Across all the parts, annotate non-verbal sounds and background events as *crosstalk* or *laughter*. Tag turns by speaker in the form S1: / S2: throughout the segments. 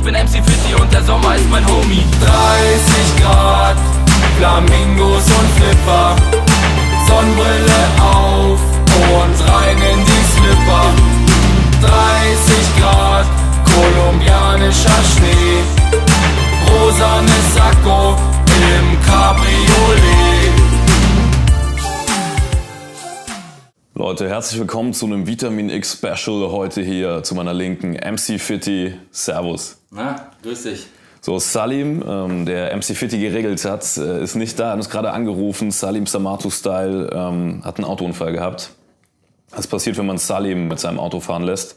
S1: Ich bin MC Fitty und der Sommer ist mein Homie. 30 Grad, Flamingos und Flipper. Sonnenbrille auf und rein in die Slipper. 30 Grad, kolumbianischer Schnee. Rosanes Sakko im Cabriolet.
S2: Leute, herzlich willkommen zu einem Vitamin X Special heute hier zu meiner Linken. MC Fitty, Servus.
S1: Na, grüß dich.
S2: So, Salim, ähm, der MC Fitty geregelt hat, äh, ist nicht da, hat uns gerade angerufen. Salim Samatu-Style ähm, hat einen Autounfall gehabt. Was passiert, wenn man Salim mit seinem Auto fahren lässt?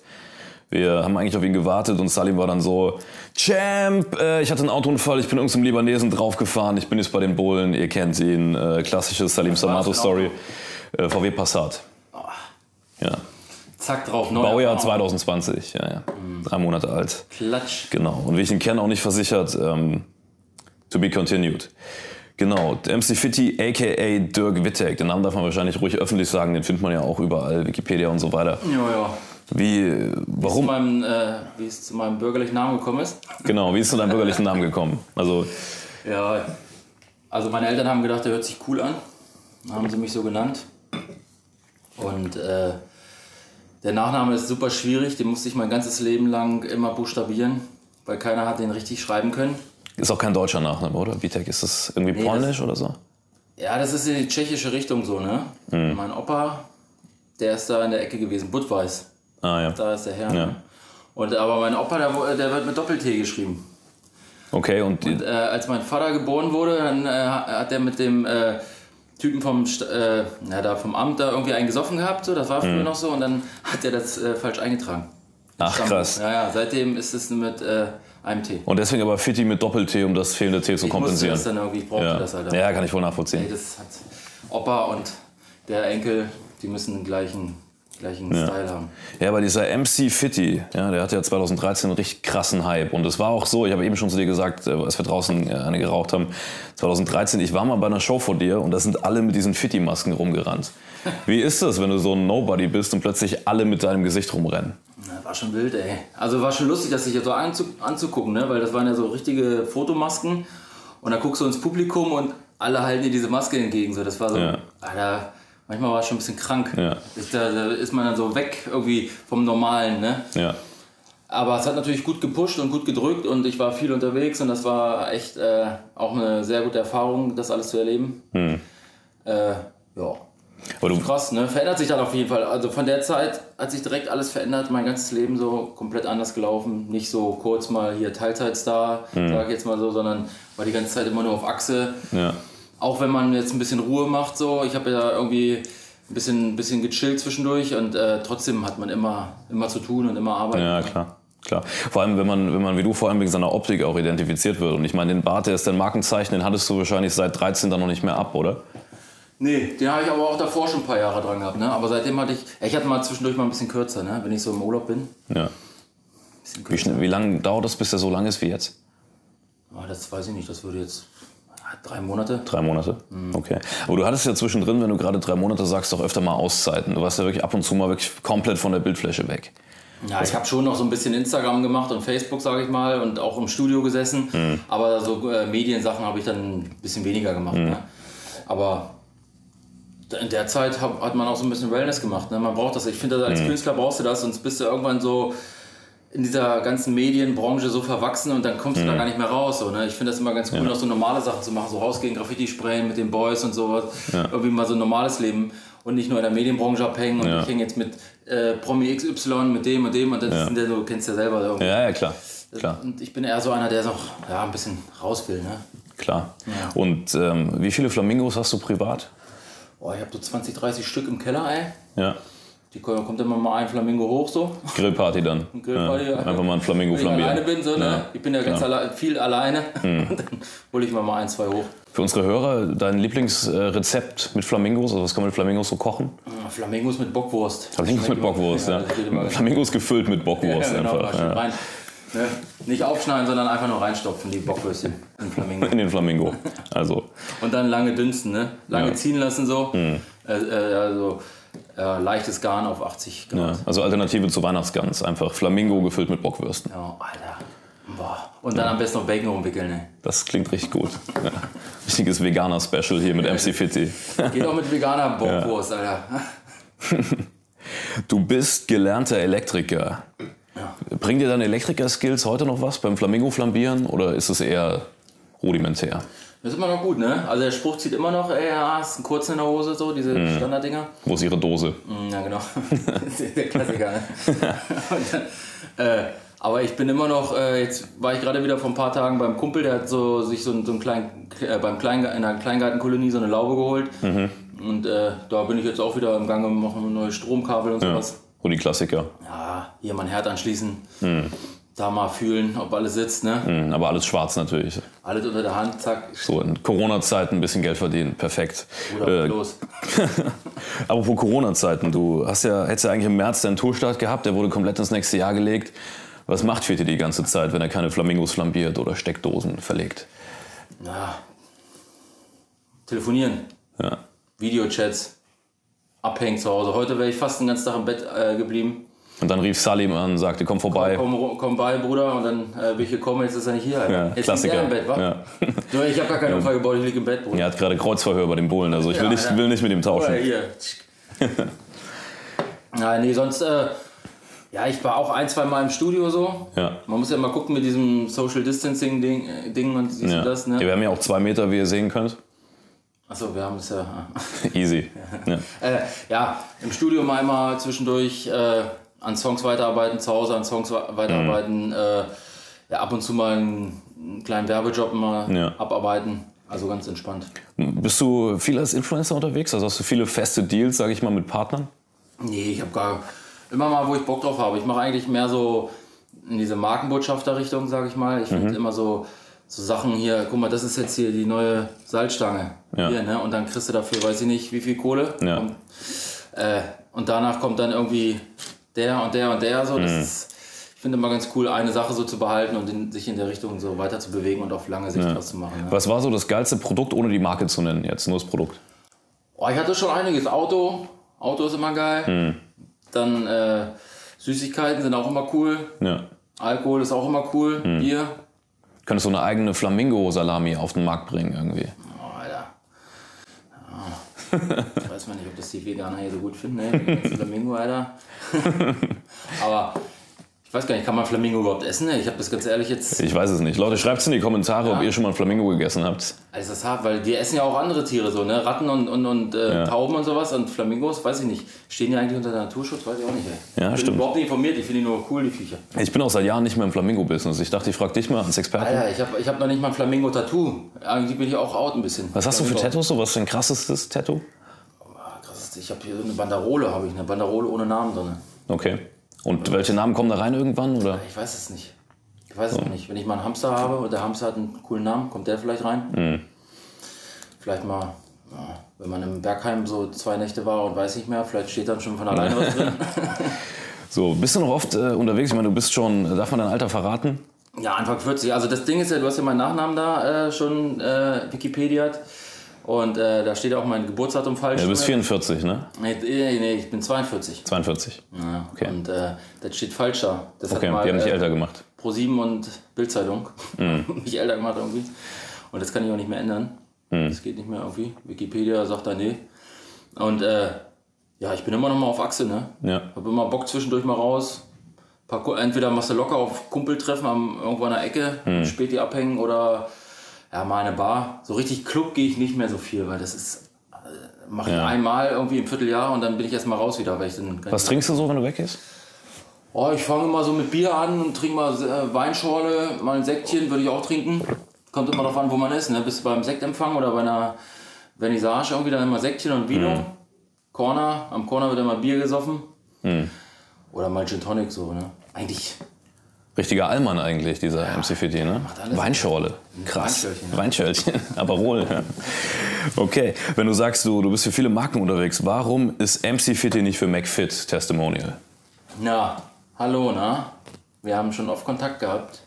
S2: Wir haben eigentlich auf ihn gewartet und Salim war dann so, Champ, äh, ich hatte einen Autounfall, ich bin irgendeinem Libanesen draufgefahren, ich bin jetzt bei den Bullen, ihr kennt ihn, äh, klassische Salim Samato-Story. Äh, VW Passat. Ja.
S1: Zack drauf, neu.
S2: Baujahr 2020, ja, ja. Drei Monate alt.
S1: Klatsch.
S2: Genau. Und wie ich ihn kenne, auch nicht versichert. Ähm, to be continued. Genau. MC Fitty, aka Dirk Wittek. Den Namen darf man wahrscheinlich ruhig öffentlich sagen. Den findet man ja auch überall, Wikipedia und so weiter.
S1: Ja, ja.
S2: Wie, äh,
S1: Wie es, zu
S2: warum?
S1: meinem, äh, wie es zu meinem bürgerlichen Namen gekommen ist?
S2: Genau, wie ist zu deinem bürgerlichen Namen gekommen? Also,
S1: Ja, also meine Eltern haben gedacht, der hört sich cool an. Dann haben sie mich so genannt. Und äh, der Nachname ist super schwierig, den musste ich mein ganzes Leben lang immer buchstabieren, weil keiner hat den richtig schreiben können.
S2: ist auch kein deutscher Nachname, oder? Wittek, ist das irgendwie
S1: Nee,
S2: polnisch oder so?
S1: Ja, das ist in die tschechische Richtung so, ne? Mein Opa, der ist da in der Ecke gewesen, Budweis.
S2: Ah, ja.
S1: Da ist der Herr.
S2: Ja.
S1: Ne? Und, aber mein Opa, der, der wird mit Doppel-T geschrieben.
S2: Okay, und, die,
S1: Äh, als mein Vater geboren wurde, dann äh, hat er mit dem äh, Typen vom, äh, na, da vom Amt da irgendwie einen gesoffen gehabt, so, das war früher noch so, und dann hat er das äh, falsch eingetragen.
S2: ach
S1: Stammbuch.
S2: krass.
S1: Ja, ja, seitdem ist es mit äh, einem T.
S2: Und deswegen aber Fitty mit Doppel-T, um das fehlende T zu
S1: Ich
S2: kompensieren.
S1: das dann irgendwie, ich brauchte
S2: ja.
S1: das halt.
S2: ja, kann ich wohl nachvollziehen.
S1: Nee, das hat Opa und der Enkel, die müssen den gleichen gleichen Style haben.
S2: Ja, aber dieser MC Fitty, ja, der hatte ja 2013 einen richtig krassen Hype. Und es war auch so, ich habe eben schon zu dir gesagt, äh, als wir draußen äh, eine geraucht haben, 2013, ich war mal bei einer Show vor dir und da sind alle mit diesen Fitty-Masken rumgerannt. *laughs* Wie ist das, wenn du so ein Nobody bist und plötzlich alle mit deinem Gesicht rumrennen?
S1: Na, war schon wild, ey. Also war schon lustig, das sich so anzu anzugucken, ne? weil das waren ja so richtige Fotomasken. Und da guckst du ins Publikum und alle halten dir diese Maske entgegen. So, das war so,
S2: Ja.
S1: Alter, manchmal war es schon ein bisschen krank.
S2: Ja.
S1: Ist Da, da ist man dann so weg irgendwie vom Normalen. Ne?
S2: Ja.
S1: Aber es hat natürlich gut gepusht und gut gedrückt und ich war viel unterwegs und das war echt äh, auch eine sehr gute Erfahrung, das alles zu erleben.
S2: Hm.
S1: Äh, ja.
S2: Aber
S1: Krass, ne? Verändert sich dann auf jeden Fall. Also von der Zeit hat sich direkt alles verändert, mein ganzes Leben so komplett anders gelaufen. Nicht so kurz mal hier Teilzeitstar, sag ich jetzt mal so, sondern war die ganze Zeit immer nur auf Achse.
S2: ja.
S1: Auch wenn man jetzt ein bisschen Ruhe macht, so. Ich habe ja irgendwie ein bisschen, bisschen gechillt zwischendurch und äh, trotzdem hat man immer, immer zu tun und immer Arbeit.
S2: Ja, klar. Klar. Vor allem, wenn man, wenn man wie du vor allem wegen seiner Optik auch identifiziert wird. Und ich meine, den Bart, der ist dein Markenzeichen, den hattest du wahrscheinlich seit 13 dann noch nicht mehr ab, oder?
S1: Nee, den habe ich aber auch davor schon ein paar Jahre dran gehabt, ne? Aber seitdem hatte ich. Ich hatte mal zwischendurch mal ein bisschen kürzer, ne? Wenn ich so im Urlaub bin.
S2: Ja. Wie, schnell, wie lange dauert das, bis der so lang ist wie jetzt?
S1: Ah, das weiß ich nicht, das würde jetzt drei Monate.
S2: Drei Monate? Okay. Aber du hattest ja zwischendrin, wenn du gerade drei Monate sagst, doch öfter mal Auszeiten. Du warst ja wirklich ab und zu mal wirklich komplett von der Bildfläche weg.
S1: Ja, ich habe schon noch so ein bisschen Instagram gemacht und Facebook, sage ich mal, und auch im Studio gesessen.
S2: Mhm.
S1: Aber so äh, Mediensachen habe ich dann ein bisschen weniger gemacht.
S2: Mhm.
S1: Ne? Aber in der Zeit hab, hat man auch so ein bisschen Wellness gemacht. Ne? Man braucht das. Ich finde, als
S2: Mhm.
S1: Künstler brauchst du das, sonst bist du irgendwann so in dieser ganzen Medienbranche so verwachsen und dann kommst
S2: Mhm.
S1: du da gar nicht mehr raus. So, ne? Ich finde das immer ganz cool, noch so normale Sachen zu machen, so rausgehen, Graffiti sprayen mit den Boys und sowas. Irgendwie mal so ein normales Leben und nicht nur in der Medienbranche abhängen und
S2: Ja.
S1: ich hänge jetzt mit äh, Promi XY, mit dem und dem und das
S2: Ja.
S1: sind ja so, kennst ja selber irgendwie.
S2: Ja, ja, klar. Klar,
S1: Und ich bin eher so einer, der noch ja, ein bisschen raus will. Ne?
S2: klar. Und ähm, wie viele Flamingos hast du privat?
S1: Boah, ich habe so 20, 30 Stück im Keller, ey.
S2: Ja.
S1: Die ko- kommt immer mal ein Flamingo hoch so.
S2: Grillparty dann. *laughs*
S1: Grillparty,
S2: ja.
S1: ja.
S2: Einfach mal ein Flamingo
S1: Wenn ich
S2: flambieren.
S1: alleine bin, so, ne? ich bin ja ganz alle, viel alleine. Und *laughs* dann hole ich mir mal ein, zwei hoch.
S2: Für unsere Hörer, dein Lieblingsrezept mit Flamingos, also was kann man mit Flamingos so kochen?
S1: Ah, Flamingos mit Bockwurst.
S2: Flamingos mit Bockwurst, *laughs* ja. Flamingos gefüllt mit Bockwurst
S1: Ja, genau,
S2: einfach. Ja.
S1: Ne? Nicht aufschneiden, sondern einfach nur reinstopfen, die Bockwürstchen in Flamingo.
S2: In den Flamingo. Also,
S1: Und dann lange dünsten, ne? Lange
S2: Ja.
S1: Ziehen lassen so. Äh, äh, also äh, leichtes Garn auf 80
S2: ja.
S1: Grad.
S2: also Alternative zu Weihnachtsgans. Einfach Flamingo gefüllt mit Bockwürsten.
S1: Ja, Alter. Boah. Und dann am besten noch Bacon umwickeln, ne?
S2: Das klingt richtig gut. Ja. Richtiges Veganer-Special hier mit MC Fitti. *laughs*
S1: Geht auch mit veganer Bockwurst, Alter. *laughs*
S2: Du bist gelernter Elektriker. Bringen dir deine Elektriker-Skills heute noch was beim Flamingo-Flambieren oder ist es eher rudimentär?
S1: Das ist immer noch gut, ne? Also der Spruch zieht immer noch, ey, ja, hast einen kurzen in der Hose, so, diese
S2: Mhm.
S1: Standarddinger.
S2: Wo ist ihre Dose?
S1: Mm, Ja, genau. *laughs* der Klassiker, ne? *laughs* Dann, äh, aber ich bin immer noch, äh, jetzt war ich gerade wieder vor ein paar Tagen beim Kumpel, der hat so, sich so, einen- so einen kleinen, äh, beim Klein, in einer Kleingartenkolonie so eine Laube geholt.
S2: Mhm.
S1: Und äh, da bin ich jetzt auch wieder im Gange, machen neue Stromkabel und
S2: Ja.
S1: sowas.
S2: Und die Klassiker.
S1: Ja, hier mal ein Herd anschließen, da mal fühlen, ob alles sitzt, ne?
S2: Mhm, Aber alles schwarz natürlich.
S1: Alles unter der Hand, zack,
S2: So in Corona-Zeiten ein bisschen Geld verdienen. Perfekt.
S1: oder
S2: Äh,
S1: los. *laughs*
S2: Apropos Corona-Zeiten, du hast ja, hättest ja eigentlich im März deinen Tourstart gehabt, der wurde komplett ins nächste Jahr gelegt. Was macht Fiete die ganze Zeit, wenn er keine Flamingos flambiert oder Steckdosen verlegt?
S1: Ja. Telefonieren,
S2: Ja.
S1: Videochats, abhängen zu Hause. Heute wäre ich fast den ganzen Tag im Bett äh, geblieben.
S2: Und dann rief Salim an, sagte, komm vorbei.
S1: Komm, komm bei, Bruder, und dann äh, bin ich gekommen, jetzt ist er nicht hier.
S2: Ja,
S1: jetzt liegt
S2: Klassiker.
S1: er im Bett, wa?
S2: Ja. *laughs*
S1: So, ich habe gar keinen Unfall gebaut, ich liege im Bett, Bruder.
S2: Er hat gerade Kreuzverhör bei den Bullen, also ich will,
S1: Ja,
S2: nicht,
S1: ja.
S2: will nicht mit ihm
S1: Oder
S2: tauschen.
S1: hier. *laughs* Nein, nee, sonst, äh, ja, ich war auch ein, zwei Mal im Studio so.
S2: Ja.
S1: Man muss ja mal gucken mit diesem Social Distancing Ding, äh, Ding und siehst
S2: Ja.
S1: du das, ne?
S2: Ja, wir haben ja auch zwei Meter, wie ihr sehen könnt.
S1: Achso, wir haben es ja. *laughs*
S2: Easy. Ja.
S1: Äh, ja, im Studio mal einmal zwischendurch äh, an Songs weiterarbeiten, zu Hause an Songs weiterarbeiten,
S2: Mhm.
S1: äh, ja, ab und zu mal einen, einen kleinen Werbejob mal
S2: Ja.
S1: abarbeiten. Also ganz entspannt.
S2: Bist du viel als Influencer unterwegs? Also hast du viele feste Deals, sage ich mal, mit Partnern?
S1: Nee, ich habe gar immer mal, wo ich Bock drauf habe. Ich mache eigentlich mehr so in diese Markenbotschafter-Richtung, sage ich mal. Ich
S2: Mhm.
S1: finde immer so, so Sachen hier, guck mal, das ist jetzt hier die neue Salzstange.
S2: Ja.
S1: Hier, ne? Und dann kriegst du dafür, weiß ich nicht, wie viel Kohle.
S2: Ja.
S1: Und, äh, und danach kommt dann irgendwie der und der und der. So, das ist, ich finde immer ganz cool, eine Sache so zu behalten und in, sich in der Richtung so weiter zu bewegen und auf lange Sicht was zu machen. Ja.
S2: Was war so das geilste Produkt, ohne die Marke zu nennen jetzt? Nur das Produkt.
S1: Oh, ich hatte schon einiges. Auto, Auto ist immer geil. Dann äh, Süßigkeiten sind auch immer cool.
S2: Ja.
S1: Alkohol ist auch immer cool. Bier.
S2: Könntest du eine eigene Flamingo-Salami auf den Markt bringen irgendwie?
S1: Ich weiß mal nicht, ob das die Veganer hier so gut finden, ne? *laughs* Flamingo, Alter. *laughs* Aber ich weiß gar nicht, kann man Flamingo überhaupt essen? Ich habe das ganz ehrlich jetzt.
S2: Ich weiß es nicht. Leute, schreibt es in die Kommentare, ob ihr schon mal ein Flamingo gegessen habt.
S1: Also das hart, weil die essen ja auch andere Tiere so, ne? Ratten und, und, und äh,
S2: Ja.
S1: Tauben und sowas und Flamingos, weiß ich nicht. Stehen die eigentlich unter Naturschutz? Weiß ich auch nicht, ey.
S2: Ja,
S1: ich bin
S2: stimmt.
S1: überhaupt nicht informiert, ich finde die nur cool, die Viecher.
S2: Ich bin auch seit Jahren nicht mehr im Flamingo-Business. Ich dachte, ich frage dich mal als Experten.
S1: Alter, ich habe ich hab noch nicht mal ein Flamingo-Tattoo. Eigentlich bin ich auch out ein bisschen.
S2: Was hast du für. Tattoos? So, was ist dein krassestes Tattoo?
S1: Krass, ich habe hier so eine Banderole, habe ich eine Banderole ohne Namen drin.
S2: Okay. Und welche Namen kommen da rein irgendwann? Oder?
S1: Ich weiß es nicht. Ich weiß es noch nicht. Wenn ich mal einen Hamster habe und der Hamster hat einen coolen Namen, kommt der vielleicht rein?
S2: Mhm.
S1: Vielleicht mal, ja, wenn man im Bergheim so zwei Nächte war und weiß nicht mehr, vielleicht steht dann schon von alleine was drin. *laughs* *laughs*
S2: So, bist du noch oft äh, unterwegs? Ich meine, du bist schon, darf man dein Alter verraten?
S1: Ja, Anfang 40. Also das Ding ist ja, du hast ja meinen Nachnamen da äh, schon äh, Wikipedia. Und äh, da steht auch mein Geburtsdatum falsch.
S2: Ja, du bist 44, ne?
S1: Nee, nee, nee, ich bin 42.
S2: 42.
S1: Ja,
S2: Okay.
S1: Und äh, das steht falsch da. Das
S2: Okay,
S1: mal,
S2: die haben dich
S1: äh,
S2: älter gemacht.
S1: Pro7 und Bildzeitung.
S2: Mhm. *laughs*
S1: mich älter gemacht irgendwie. Und das kann ich auch nicht mehr ändern.
S2: Mhm.
S1: Das geht nicht mehr irgendwie. Wikipedia sagt da nee. Und äh, ja, ich bin immer noch mal auf Achse, ne?
S2: Ja.
S1: Hab immer Bock zwischendurch mal raus. Entweder machst du locker auf Kumpeltreffen am, irgendwo an der Ecke,
S2: Mhm.
S1: Späti abhängen oder ja, mal eine Bar. So richtig Club gehe ich nicht mehr so viel, weil das ist. Mache ich
S2: Ja.
S1: einmal irgendwie im Vierteljahr und dann bin ich erstmal raus wieder, weil ich dann.
S2: Was trinkst du so, wenn du weggehst?
S1: Oh, ich fange mal so mit Bier an und trinke mal äh, Weinschorle, mal ein Sektchen würde ich auch trinken. Kommt immer darauf an, wo man ist. Ne? Bist du beim Sektempfang oder bei einer Vernissage irgendwie dann immer Sektchen und Vino.
S2: Mhm.
S1: Corner, am Corner wird immer Bier gesoffen.
S2: Mhm.
S1: Oder mal Gin Tonic so, ne? Eigentlich.
S2: Richtiger Allmann eigentlich, dieser MC Fitty, ne?
S1: alles.
S2: Weinschorle. Krass.
S1: Weinschörlchen.
S2: Aperol, *laughs* ja. Okay, wenn du sagst, du, du bist für viele Marken unterwegs, warum ist MC Fitty nicht für McFit Testimonial?
S1: Na, hallo, na? Wir haben schon oft Kontakt gehabt.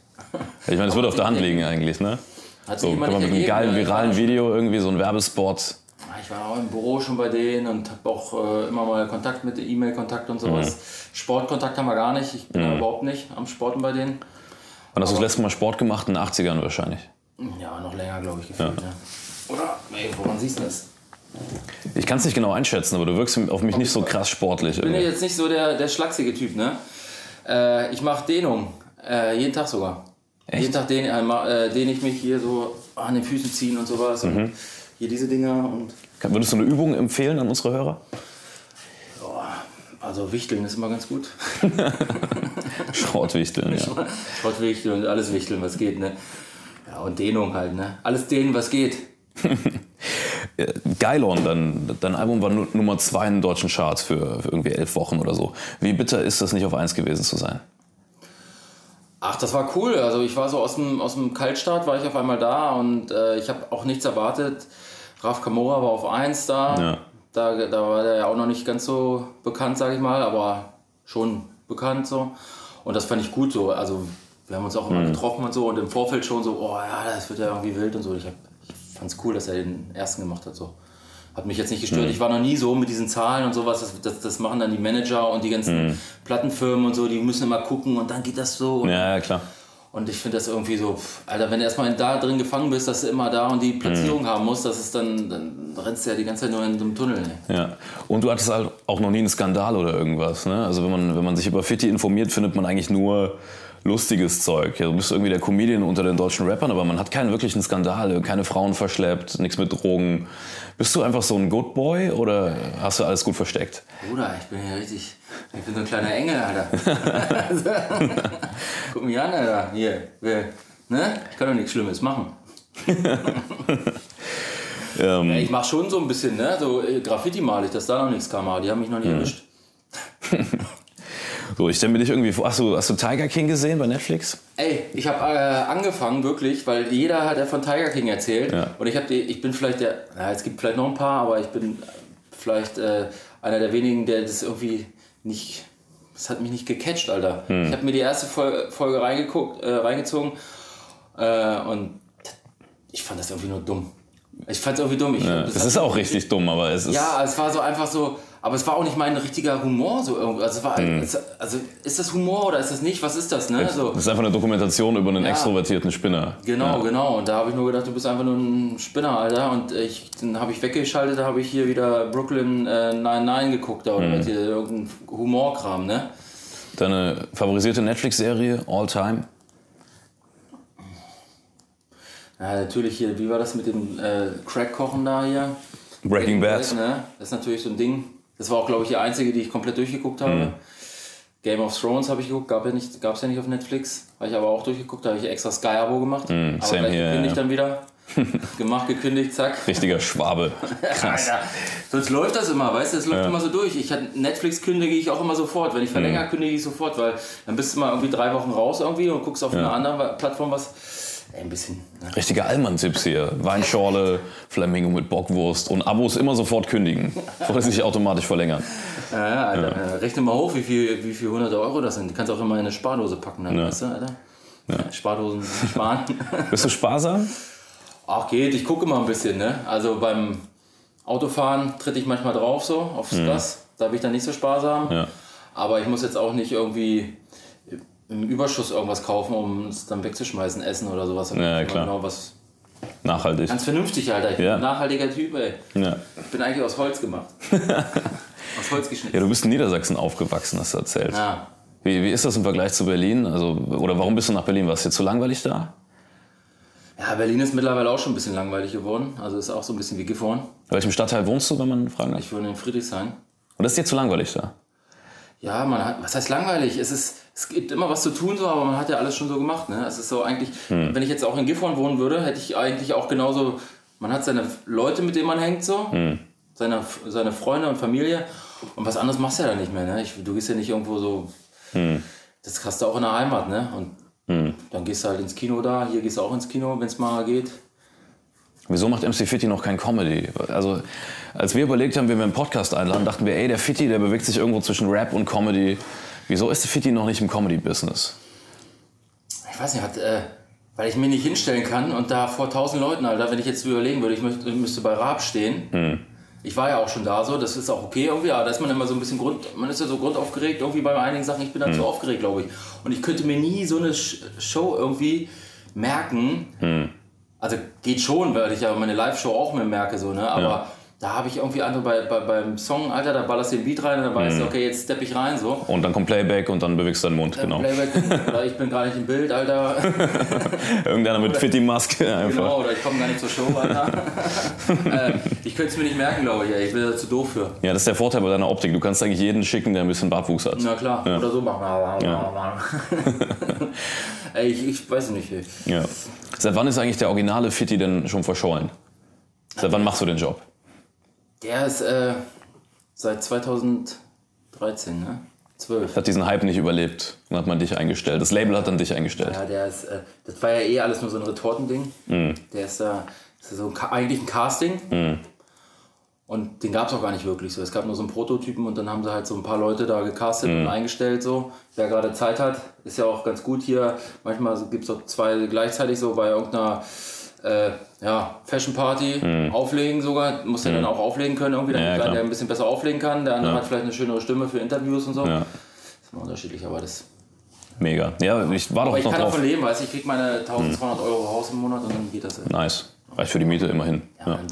S2: Ich meine, es wird auf *laughs* der Hand liegen eigentlich, ne?
S1: Hat
S2: So, kann man mit einem geilen, viralen Video irgendwie so ein Werbespot.
S1: Ich war auch im Büro schon bei denen und habe auch äh, immer mal Kontakt mit E-Mail-Kontakt und sowas.
S2: Mhm.
S1: Sport-Kontakt haben wir gar nicht. Ich bin da überhaupt nicht am Sporten bei denen.
S2: Wann hast du das letzte Mal Sport gemacht? In den 80ern wahrscheinlich.
S1: Ja, noch länger, glaube ich, gefühlt. Ja. Oder? Ey, woran siehst du das?
S2: Ich kann es nicht genau einschätzen, aber du wirkst auf mich nicht so krass sportlich.
S1: Ich bin ja
S2: Irgendwie.
S1: jetzt nicht so der, der schlachsige Typ, ne? Äh, ich mache Dehnung. Äh, jeden Tag sogar. Jeden Tag dehne, äh, äh, dehne ich mich hier so an den Füßen ziehen und sowas.
S2: Mhm.
S1: Und hier diese Dinger und.
S2: Würdest du eine Übung empfehlen an unsere Hörer?
S1: Also Wichteln ist immer ganz gut. *laughs*
S2: Schrottwichteln, ja. *laughs*
S1: Schrottwichteln und alles Wichteln, was geht, ne? Ja, und Dehnung halt, ne? Alles dehnen, was geht. *laughs*
S2: Geilon, dein, dein Album war nu- Nummer zwei in den deutschen Charts für, für irgendwie elf Wochen oder so. Wie bitter ist das nicht auf eins gewesen zu sein?
S1: Ach, das war cool. Also ich war so aus dem, aus dem Kaltstart, war ich auf einmal da und äh, ich habe auch nichts erwartet. Raf Kamora war auf 1 da.
S2: Ja.
S1: da. Da war der ja auch noch nicht ganz so bekannt, sage ich mal, aber schon bekannt so. Und das fand ich gut so. Also wir haben uns auch immer getroffen und so und im Vorfeld schon so, oh ja, das wird ja irgendwie wild und so. Ich, hab- ich fand es cool, dass er den ersten gemacht hat so. Hat mich jetzt nicht gestört. Ich war noch nie so mit diesen Zahlen und sowas. Das, das, das machen dann die Manager und die ganzen Plattenfirmen und so. Die müssen immer gucken und dann geht das so. Und
S2: Ja, ja, klar.
S1: und ich finde das irgendwie so, pff, Alter, wenn du erstmal da drin gefangen bist, dass du immer da und die Platzierung
S2: Mhm.
S1: haben musst, das ist dann, dann rennst du ja die ganze Zeit nur in einem Tunnel. Ne?
S2: Ja. Und du hattest halt auch noch nie einen Skandal oder irgendwas. Ne? Also wenn man, wenn man sich über Fitti informiert, findet man eigentlich nur lustiges Zeug. Ja, du bist irgendwie der Comedian unter den deutschen Rappern, aber man hat keinen wirklichen Skandal, keine Frauen verschleppt, nichts mit Drogen. Bist du einfach so ein Good Boy oder hast du alles gut versteckt?
S1: Bruder, ich bin ja richtig, ich bin so ein kleiner Engel, Alter. *laughs* Guck mich an, Alter. Hier, wer, ne? Ich kann doch nichts Schlimmes machen. *laughs*
S2: Ähm,
S1: Ja, ich mach schon so ein bisschen, ne? So äh, Graffiti mal ich, dass da noch nichts kam, aber die haben mich noch
S2: Mhm.
S1: nie erwischt. *laughs*
S2: so, ich stelle mir dich irgendwie vor. Hast du, hast du Tiger King gesehen bei Netflix?
S1: Ey, ich habe äh, angefangen wirklich, weil jeder hat ja von Tiger King erzählt
S2: Ja.
S1: und ich habe ich bin vielleicht der, na, es gibt vielleicht noch ein paar, aber ich bin vielleicht äh, einer der wenigen, der das irgendwie nicht. Das hat mich nicht gecatcht, Alter.
S2: Hm.
S1: Ich habe mir die erste Folge, Folge reingeguckt, äh, reingezogen äh, und ich fand das irgendwie nur dumm. Ich fand es irgendwie dumm. Ich,
S2: Ja, das
S1: hat-
S2: ist auch richtig dumm, aber es ist.
S1: Ja, es war so einfach so, aber es war auch nicht mein richtiger Humor so irgendwie. Also, war,
S2: Hm.
S1: es, also ist das Humor oder ist das nicht? Was ist das, ne? So.
S2: Das ist einfach eine Dokumentation über einen
S1: Ja.
S2: extrovertierten Spinner.
S1: Genau, genau. Und da habe ich nur gedacht, du bist einfach nur ein Spinner, Alter. Und ich, dann habe ich weggeschaltet, da habe ich hier wieder Brooklyn äh, 99 geguckt, oder
S2: Mhm.
S1: hier irgendein Humorkram, ne?
S2: Deine favorisierte Netflix-Serie, All Time?
S1: Ja, natürlich hier, wie war das mit dem äh, Crack-Kochen da hier?
S2: Breaking Bad.
S1: Ne? Das ist natürlich so ein Ding. Das war auch, glaube ich, die einzige, die ich komplett durchgeguckt habe.
S2: Mhm.
S1: Game of Thrones habe ich geguckt, gab ja nicht, gab's ja nicht auf Netflix. Habe ich aber auch durchgeguckt, da habe ich extra Sky-Abo gemacht. aber
S2: Mhm, same
S1: gleich
S2: here,
S1: gekündigt
S2: ja.
S1: dann wieder. *laughs* Gemacht, gekündigt, zack.
S2: Richtiger Schwabe. *laughs* Krass.
S1: Alter, sonst läuft das immer, weißt du, es läuft immer so durch. Ich Netflix kündige ich auch immer sofort. Wenn ich verlängere,
S2: Mhm.
S1: kündige ich sofort, weil dann bist du mal irgendwie drei Wochen raus irgendwie und guckst auf einer anderen Plattform was. Ein bisschen. Ne?
S2: Richtige Allmann-Tipps hier. Weinschorle, *laughs* Flamingo mit Bockwurst und Abos immer sofort kündigen, sie sich automatisch verlängern.
S1: Ja, ja, Alter. Äh, Rechne mal hoch, wie viel, wie viel hunderte Euro das sind. Du kannst auch immer in eine Spardose packen, dann, weißt du, Alter? Ja. Spardosen *laughs* sparen.
S2: Bist du sparsam?
S1: Ach geht, ich gucke immer ein bisschen, ne? Also beim Autofahren tritt ich manchmal drauf so aufs Gas. Da bin ich dann nicht so sparsam.
S2: Mhm. Ja.
S1: Aber ich muss jetzt auch nicht irgendwie im Überschuss irgendwas kaufen, um es dann wegzuschmeißen, essen oder sowas.
S2: Ja, klar.
S1: Genau was.
S2: Nachhaltig.
S1: Ganz vernünftig, Alter. Ich bin
S2: Ja.
S1: ein nachhaltiger Typ, ey.
S2: Ja.
S1: Ich bin eigentlich aus Holz gemacht. *laughs* aus Holz
S2: ja,
S1: geschnitten.
S2: du bist in Niedersachsen aufgewachsen, hast du erzählt.
S1: Ja.
S2: Wie, wie ist das im Vergleich zu Berlin? Also, oder warum bist du nach Berlin? War es dir zu langweilig da?
S1: ja, Berlin ist mittlerweile auch schon ein bisschen langweilig geworden. Also ist auch so ein bisschen wie Gifhorn.
S2: In welchem Stadtteil wohnst du, wenn man fragen darf?
S1: Ich wohne in Friedrichshain.
S2: Und das ist dir zu langweilig da?
S1: Ja, man hat, was heißt langweilig? Es, ist, es gibt immer was zu tun, so, aber man hat ja alles schon so gemacht. Ne? Es ist so eigentlich,
S2: Hm.
S1: wenn ich jetzt auch in Gifhorn wohnen würde, hätte ich eigentlich auch genauso, man hat seine Leute, mit denen man hängt, so,
S2: Hm.
S1: seine, seine Freunde und Familie und was anderes machst du ja da nicht mehr. Ne? Ich, du gehst ja nicht irgendwo so,
S2: Hm.
S1: das hast du auch in der Heimat. Ne? Und dann gehst du halt ins Kino da, hier gehst du auch ins Kino, wenn es mal geht.
S2: Wieso macht MC Fitti noch kein Comedy? Also, als wir überlegt haben, wen wir einen Podcast einladen, dachten wir, ey, der Fitti, der bewegt sich irgendwo zwischen Rap und Comedy. Wieso ist Fitti noch nicht im Comedy-Business?
S1: Ich weiß nicht, hat, äh, weil ich mich nicht hinstellen kann und da vor tausend Leuten, Alter, wenn ich jetzt überlegen würde, ich, möchte, ich müsste bei Raab stehen. Ich war ja auch schon da so, das ist auch okay irgendwie, aber da ist man immer so ein bisschen Grund, man ist ja so grundaufgeregt irgendwie bei einigen Sachen, ich bin dann zu aufgeregt, glaube ich. Und ich könnte mir nie so eine Sh- Show irgendwie merken. Also geht schon, weil ich ja meine Live-Show auch mehr merke, so, ne? Aber
S2: Ja.
S1: Da habe ich irgendwie andere bei, bei, beim Song, Alter, da ballerst du den Beat rein und dann weißt du, okay, jetzt stepp ich rein, so.
S2: Und dann kommt Playback und dann bewegst du deinen Mund, genau.
S1: Playback, *laughs* oder ich bin gar nicht im Bild, Alter. *laughs*
S2: Irgendeiner mit Fitti-Maske einfach.
S1: Genau, oder ich komme gar nicht zur Show, Alter. *laughs* äh, ich könnte es mir nicht merken, glaube ich. Ich bin da zu doof für.
S2: Ja, das ist der Vorteil bei deiner Optik. Du kannst eigentlich jeden schicken, der ein bisschen Bartwuchs hat.
S1: Na klar,
S2: Ja.
S1: oder so machen. ey, ich, ich weiß nicht. Ey.
S2: Ja. Seit wann ist eigentlich der originale Fitti denn schon verschollen? Seit wann machst du den Job?
S1: Der ist äh, seit 2013, ne? 12.
S2: Hat diesen Hype nicht überlebt und hat man dich eingestellt. Das Label hat dann dich eingestellt.
S1: Ja, der ist, äh, das war ja eh alles nur so ein Retortending.
S2: Mhm.
S1: Der ist da, das ist so ein, eigentlich ein Casting. Und den gab es auch gar nicht wirklich so. Es gab nur so einen Prototypen und dann haben sie halt so ein paar Leute da gecastet
S2: Mhm.
S1: und eingestellt so. Wer gerade Zeit hat, ist ja auch ganz gut hier. Manchmal gibt es auch zwei gleichzeitig so bei irgendeiner äh, ja, Fashion Party auflegen sogar. Muss ja dann auch auflegen können irgendwie, damit
S2: Mhm. Ja,
S1: der ein bisschen besser auflegen kann. Der andere
S2: Ja.
S1: hat vielleicht eine schönere Stimme für Interviews und so.
S2: Ja.
S1: Das ist immer unterschiedlich, aber das
S2: Mega. Ja, ich war doch
S1: aber ich
S2: noch
S1: kann
S2: drauf.
S1: davon leben, weißt du, ich krieg meine 1200 Euro Haus im Monat und dann geht das. Ja,
S2: Nice. Reicht für die Miete immerhin. Ja.
S1: einen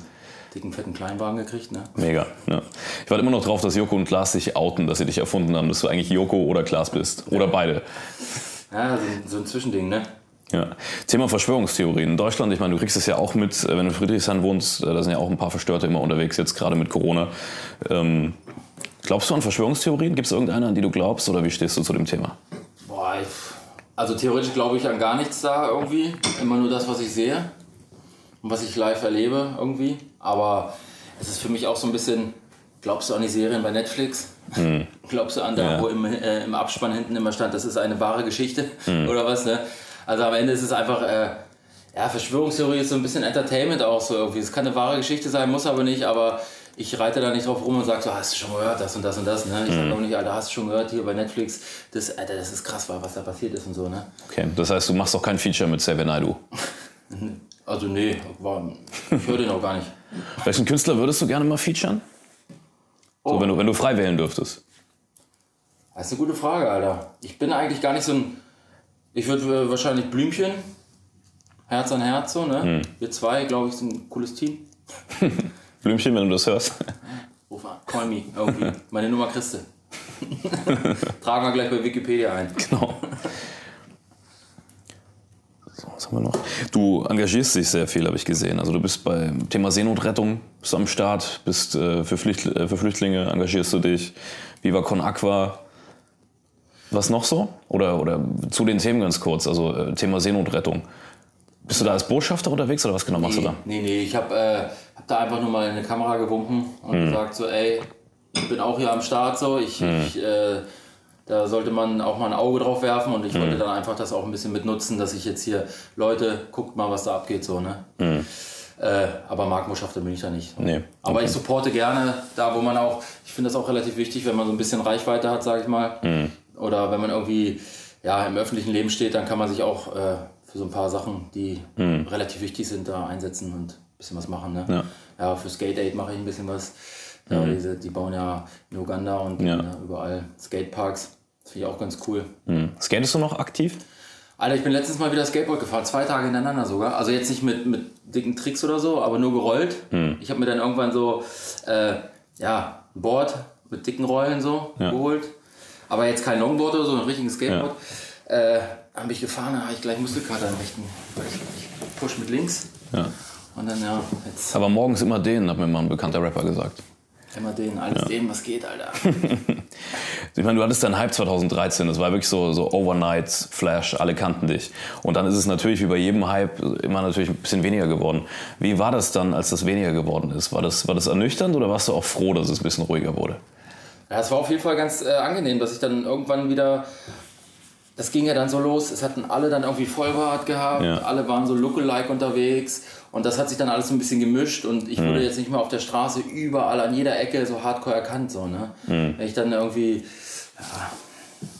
S1: dicken, fetten Kleinwagen gekriegt, ne?
S2: Mega. Ja. Ich warte immer noch drauf, dass Joko und Klaas sich outen, dass sie dich erfunden haben, dass du eigentlich Joko oder Klaas bist. Oder beide.
S1: Ja, so, so ein Zwischending, ne?
S2: Ja. Thema Verschwörungstheorien. In Deutschland, ich meine, du kriegst es ja auch mit, äh, wenn du in Friedrichshain wohnst, äh, da sind ja auch ein paar Verstörte immer unterwegs, jetzt gerade mit Corona. Ähm, glaubst du an Verschwörungstheorien? Gibt es irgendeine, an die du glaubst oder wie stehst du zu dem Thema?
S1: Boah, also theoretisch glaube ich an gar nichts da irgendwie. Immer nur das, was ich sehe und was ich live erlebe irgendwie. Aber es ist für mich auch so ein bisschen, glaubst du an die Serien bei Netflix? *laughs* Glaubst du an da,
S2: Hm. Ja.
S1: wo im, äh, im Abspann hinten immer stand, das ist eine wahre Geschichte
S2: Hm. *laughs*
S1: oder was, ne? Also am Ende ist es einfach, äh, ja, Verschwörungstheorie ist so ein bisschen Entertainment auch so irgendwie. Es kann eine wahre Geschichte sein, muss aber nicht, aber ich reite da nicht drauf rum und sage so, hast du schon gehört, das und das und das, ne? Ich sage auch nicht, Alter, hast du schon gehört hier bei Netflix, das, Alter, das ist krass, was da passiert ist und so, ne?
S2: Okay, das heißt, du machst auch kein Feature mit Xavier Naidoo. *laughs*
S1: Also nee, war, ich höre den auch gar nicht.
S2: Welchen Künstler würdest du gerne mal featuren? So,
S1: Oh.
S2: wenn du, wenn du frei wählen dürftest.
S1: Das ist eine gute Frage, Alter. Ich bin eigentlich gar nicht so ein. Ich würde wahrscheinlich Blümchen, Herz an Herz, so, ne? Wir zwei, glaube ich, sind ein cooles Team. *laughs*
S2: Blümchen, wenn du das hörst.
S1: Ruf an, call me, irgendwie. Meine Nummer du. *laughs* Tragen wir gleich bei Wikipedia ein.
S2: Genau. So, was haben wir noch? Du engagierst dich sehr viel, habe ich gesehen. Also du bist beim Thema Seenotrettung, bist am Start, bist äh, für, Flücht, äh, für Flüchtlinge engagierst du dich. Viva Con Aqua. Was noch so? Oder, oder zu den Themen ganz kurz, also äh, Thema Seenotrettung. Bist du da als Botschafter unterwegs oder was genau machst du
S1: Nee,
S2: da?
S1: nee, nee, ich habe äh, hab da einfach nur mal in eine Kamera gewunken und
S2: Hm.
S1: gesagt so, ey, ich bin auch hier am Start so, ich,
S2: Hm.
S1: ich äh, da sollte man auch mal ein Auge drauf werfen und ich
S2: Hm.
S1: wollte dann einfach das auch ein bisschen mit nutzen, dass ich jetzt hier, Leute, guckt mal, was da abgeht so, ne? Äh, aber Markenbotschafter bin ich da nicht.
S2: Nee,
S1: Aber
S2: okay.
S1: ich supporte gerne da, wo man auch, ich finde das auch relativ wichtig, wenn man so ein bisschen Reichweite hat, sage ich mal. Oder wenn man irgendwie ja, im öffentlichen Leben steht, dann kann man sich auch äh, für so ein paar Sachen, die relativ wichtig sind, da einsetzen und ein bisschen was machen. Ne?
S2: Ja.
S1: Ja, für Skate Aid mache ich ein bisschen was. Ja, diese, die bauen ja in Uganda und
S2: Ja.
S1: äh, überall Skateparks. Das finde ich auch ganz cool.
S2: Hm. Skatest du noch aktiv?
S1: Alter, ich bin letztens mal wieder Skateboard gefahren, zwei Tage hintereinander sogar. Also jetzt nicht mit, mit dicken Tricks oder so, aber nur gerollt.
S2: Hm.
S1: Ich habe mir dann irgendwann so, äh, ja, ein Board mit dicken Rollen so
S2: Ja.
S1: geholt. Aber jetzt kein Longboard oder so, ein richtiges Skateboard. Äh, habe ich gefahren, da habe ich gleich Muskelkater im rechten. push mit links
S2: Ja.
S1: und dann ja, jetzt
S2: Aber morgens immer den, hat mir mal ein bekannter Rapper gesagt.
S1: immer den, alles den, was geht, Alter. *laughs*
S2: Ich meine, du hattest deinen Hype 2013, das war wirklich so, so Overnight Flash, alle kannten dich. Und dann ist es natürlich wie bei jedem Hype immer natürlich ein bisschen weniger geworden. Wie war das dann, als das weniger geworden ist? War das, war das ernüchternd oder warst du auch froh, dass es ein bisschen ruhiger wurde?
S1: Ja, es war auf jeden Fall ganz äh, angenehm, dass ich dann irgendwann wieder. Das ging ja dann so los, es hatten alle dann irgendwie Vollbart gehabt,
S2: Ja.
S1: alle waren so Lookalike unterwegs und das hat sich dann alles so ein bisschen gemischt und ich
S2: Mhm.
S1: wurde jetzt nicht mehr auf der Straße überall an jeder Ecke so hardcore erkannt. So, ne?
S2: Mhm.
S1: Wenn ich dann irgendwie ja,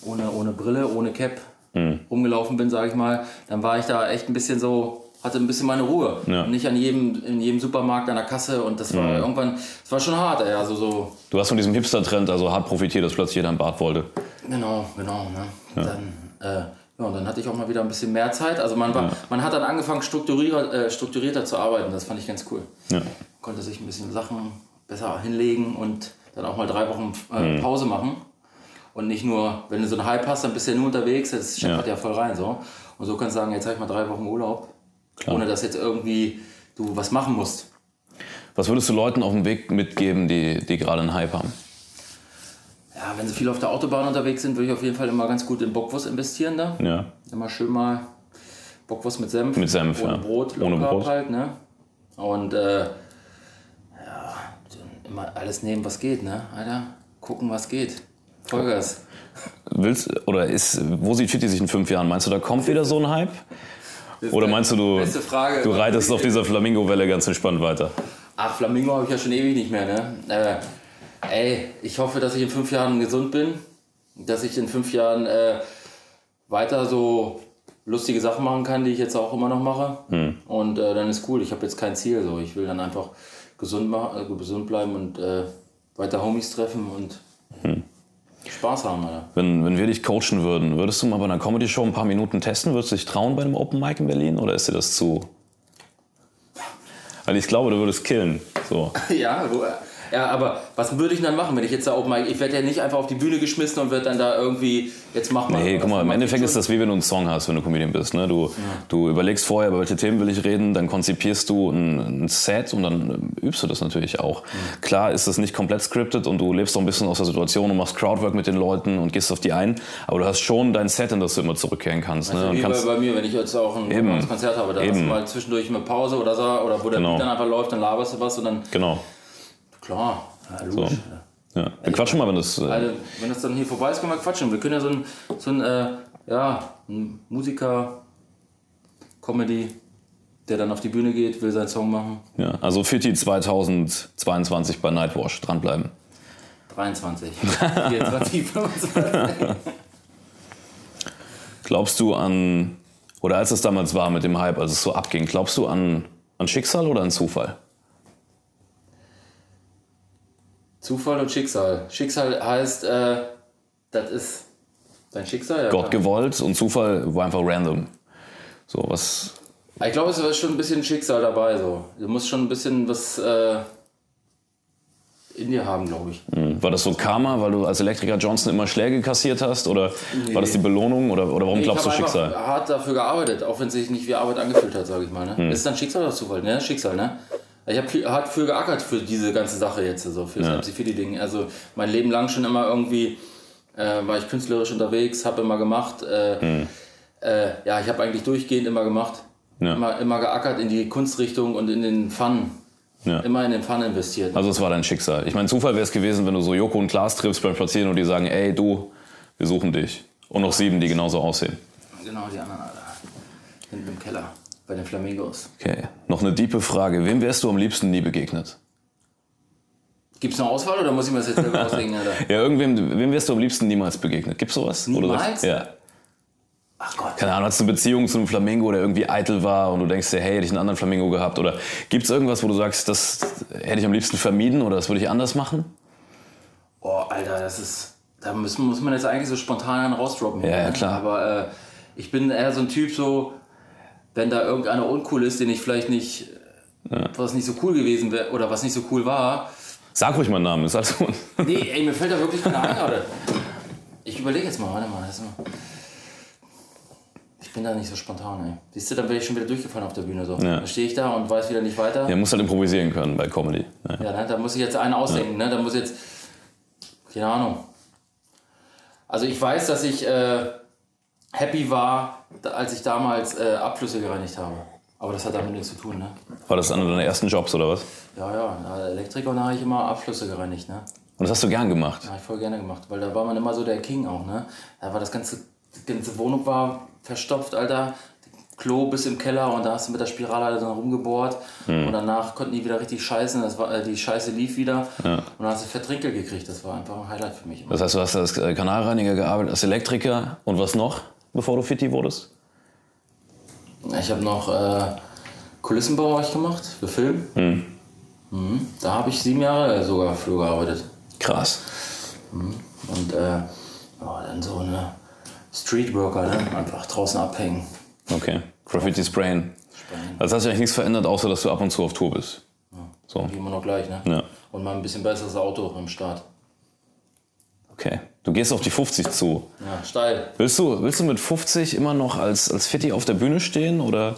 S1: ohne, ohne Brille, ohne Cap
S2: Mhm.
S1: rumgelaufen bin, sage ich mal, dann war ich da echt ein bisschen so, hatte ein bisschen meine Ruhe.
S2: Ja.
S1: Nicht an jedem, in jedem Supermarkt an der Kasse und das war irgendwann, es war schon hart, ey. Also so,
S2: Du hast von diesem Hipster-Trend also hart profitiert, dass plötzlich jeder ein Bart wollte.
S1: Genau, genau. Ne? Dann, äh, ja, und dann hatte ich auch mal wieder ein bisschen mehr Zeit. Also man, war, man hat dann angefangen, strukturierter, äh, strukturierter zu arbeiten. Das fand ich ganz cool.
S2: Ja.
S1: Konnte sich ein bisschen Sachen besser hinlegen und dann auch mal drei Wochen äh, Pause machen. Und nicht nur, wenn du so einen Hype hast, dann bist du ja nur unterwegs, das scheppert ja. voll rein. So. Und so kannst du sagen, jetzt habe ich mal drei Wochen Urlaub,
S2: Klar.
S1: ohne dass jetzt irgendwie du was machen musst.
S2: Was würdest du Leuten auf dem Weg mitgeben, die, die gerade einen Hype haben?
S1: Ja, wenn sie viel auf der Autobahn unterwegs sind, würde ich auf jeden Fall immer ganz gut in Bockwurst investieren da.
S2: Ja.
S1: Immer schön mal Bockwurst mit Senf.
S2: Mit Senf,
S1: ohne
S2: ja.
S1: Brot,
S2: Ohne Brot.
S1: halt, ne? Und äh, ja, immer alles nehmen, was geht, ne? Alter, gucken, was geht. Vollgas.
S2: Willst, oder ist, wo sieht Fitti sich in fünf Jahren? Meinst du, da kommt wieder so ein Hype? Oder meinst du, du,
S1: Frage.
S2: du reitest auf dieser Flamingo-Welle ganz entspannt weiter?
S1: Ach, Flamingo habe ich ja schon ewig nicht mehr, ne? Äh, ey, ich hoffe, dass ich in fünf Jahren gesund bin. Dass ich in fünf Jahren äh, weiter so lustige Sachen machen kann, die ich jetzt auch immer noch mache. Und äh, dann ist cool. Ich habe jetzt kein Ziel. So. Ich will dann einfach gesund, ma- äh, gesund bleiben und äh, weiter Homies treffen und Spaß haben, Alter.
S2: Wenn, wenn wir dich coachen würden, würdest du mal bei einer Comedy-Show ein paar Minuten testen? Würdest du dich trauen bei einem Open Mic in Berlin oder ist dir das zu. Weil ich glaube, du würdest killen. So. *laughs*
S1: Ja, ja, aber was würde ich dann machen, wenn ich jetzt da oben mal. Ich werde ja nicht einfach auf die Bühne geschmissen und werde dann da irgendwie. Jetzt mach mal.
S2: Nee, guck mal, im
S1: macht
S2: Endeffekt ist das wie wenn du einen Song hast, wenn du Comedian bist. Ne? Du, du überlegst vorher, über welche Themen will ich reden, dann konzipierst du ein, ein Set und dann ähm, übst du das natürlich auch. Klar ist das nicht komplett scripted und du lebst doch ein bisschen aus der Situation und machst Crowdwork mit den Leuten und gehst auf die ein, aber du hast schon dein Set, in das du immer zurückkehren kannst. Ne?
S1: Also
S2: Und
S1: wie
S2: kannst
S1: bei, bei mir, wenn ich jetzt auch ein
S2: Eben.
S1: Konzert habe, da hast du mal zwischendurch eine Pause oder so, oder wo der
S2: Genau.
S1: Beat dann einfach läuft, dann laberst du was und dann,
S2: genau.
S1: Klar, ja, logisch.
S2: Ja. Wir quatschen mal, wenn das. Äh,
S1: Also, wenn das dann hier vorbei ist, können wir quatschen. Wir können ja so ein, so ein äh, ja, ein Musiker, Comedy, der dann auf die Bühne geht, will seinen Song machen.
S2: Ja, also Fitti 2022 bei Nightwash, dranbleiben.
S1: 23, 24, 25.
S2: Glaubst du an, oder als es damals war mit dem Hype, als es so abging, glaubst du an, an Schicksal oder an Zufall?
S1: Zufall und Schicksal. Schicksal heißt, äh, das ist dein Schicksal. Ja,
S2: Gott
S1: klar.
S2: gewollt und Zufall war einfach random. So, was.
S1: Ich glaube, es ist schon ein bisschen Schicksal dabei. So. Du musst schon ein bisschen was äh, in dir haben, glaube ich.
S2: hm, War das so Karma, weil du als Elektriker Johnson immer Schläge kassiert hast? Oder war das die Belohnung? Oder, oder warum glaubst du
S1: ich habe
S2: Schicksal?
S1: hart dafür gearbeitet, auch wenn es sich nicht wie Arbeit angefühlt hat, sage ich mal. Ne?
S2: Hm.
S1: Ist dann Schicksal oder Zufall? Ne? Schicksal, ne? Ich habe viel- hart für geackert für diese ganze Sache jetzt, so für das MC Ding. Also mein Leben lang schon immer irgendwie äh, war ich künstlerisch unterwegs, habe immer gemacht. Äh,
S2: Hm.
S1: äh, ja, ich habe eigentlich durchgehend immer gemacht.
S2: Ja.
S1: Immer, immer geackert in die Kunstrichtung und in den Fun.
S2: Ja.
S1: Immer in den Fun investiert.
S2: Also es war dein Schicksal. Ich meine, Zufall wäre es gewesen, wenn du so Joko und Klaas triffst beim Spazieren und die sagen, ey du, wir suchen dich. Und noch sieben, die genauso aussehen.
S1: Genau, die anderen, Alter. Hinten im Keller, bei den Flamingos.
S2: Okay. Noch eine diepe Frage. Wem wärst du am liebsten nie begegnet?
S1: Gibt's eine Auswahl oder muss ich mir das jetzt selber auslegen, Alter? *laughs*
S2: Ja, irgendwem, wem wärst du am liebsten niemals begegnet? Gibt's sowas? Wo du
S1: Niemals?
S2: sagst, ja.
S1: Ach Gott.
S2: Keine Ahnung, hast du eine Beziehung zu einem Flamingo, der irgendwie eitel war und du denkst dir, hey, hätte ich einen anderen Flamingo gehabt? Oder gibt's irgendwas, wo du sagst, das hätte ich am liebsten vermieden oder das würde ich anders machen?
S1: Oh, Alter, das ist. Da muss, muss man jetzt eigentlich so spontan einen rausdroppen.
S2: Ja, ja,
S1: ne?
S2: klar.
S1: Aber äh, ich bin eher so ein Typ, so, wenn da irgendeiner uncool ist, den ich vielleicht nicht. Was nicht so cool gewesen wäre oder was nicht so cool war.
S2: Sag ruhig mal einen Namen, ist alles gut.
S1: Nee, ey, mir fällt da wirklich keiner ein gerade. Ich überlege jetzt mal, warte mal. Ich bin da nicht so spontan, ey. Siehst du, dann wäre ich schon wieder durchgefallen auf der Bühne. So.
S2: Ja.
S1: Dann stehe ich da und weiß wieder nicht weiter.
S2: Ja, musst halt improvisieren können bei Comedy. Ja.
S1: Ja, ne, da muss ich jetzt einen ausdenken. Ne? Da muss jetzt. Keine Ahnung. Also ich weiß, dass ich äh, happy war, als ich damals äh, Abflüsse gereinigt habe. Aber das hat damit nichts zu tun, ne?
S2: War das einer deiner ersten Jobs oder was?
S1: Ja, ja, Elektriker da habe ich immer Abflüsse gereinigt, ne?
S2: Und das hast du gern gemacht.
S1: Habe ich voll gerne gemacht, weil da war man immer so der King auch, ne? Da war das ganze, die ganze Wohnung war verstopft, Alter. Klo bis im Keller und da hast du mit der Spirale dann rumgebohrt und danach konnten die wieder richtig scheißen, das war, äh, die Scheiße lief wieder und dann hast du Vertrinkel gekriegt, das war einfach ein Highlight für mich. immer.
S2: Das heißt, du hast als Kanalreiniger gearbeitet, als Elektriker und was noch, bevor du Fitti wurdest?
S1: Ich habe noch äh, Kulissenbau ich gemacht für Film. Mhm. Da habe ich sieben Jahre sogar für gearbeitet.
S2: Krass.
S1: Und äh, oh, dann so eine Streetworker, ne? einfach draußen abhängen.
S2: Okay. Graffiti Sprayen. Also hat sich eigentlich nichts verändert, außer dass du ab und zu auf Tour bist. So.
S1: Wie immer noch gleich, ne?
S2: Ja.
S1: Und mal ein bisschen besseres Auto am Start.
S2: Okay. Du gehst auf die 50 zu.
S1: Ja, steil.
S2: Willst du, willst du mit 50 immer noch als, als Fitti auf der Bühne stehen? Oder,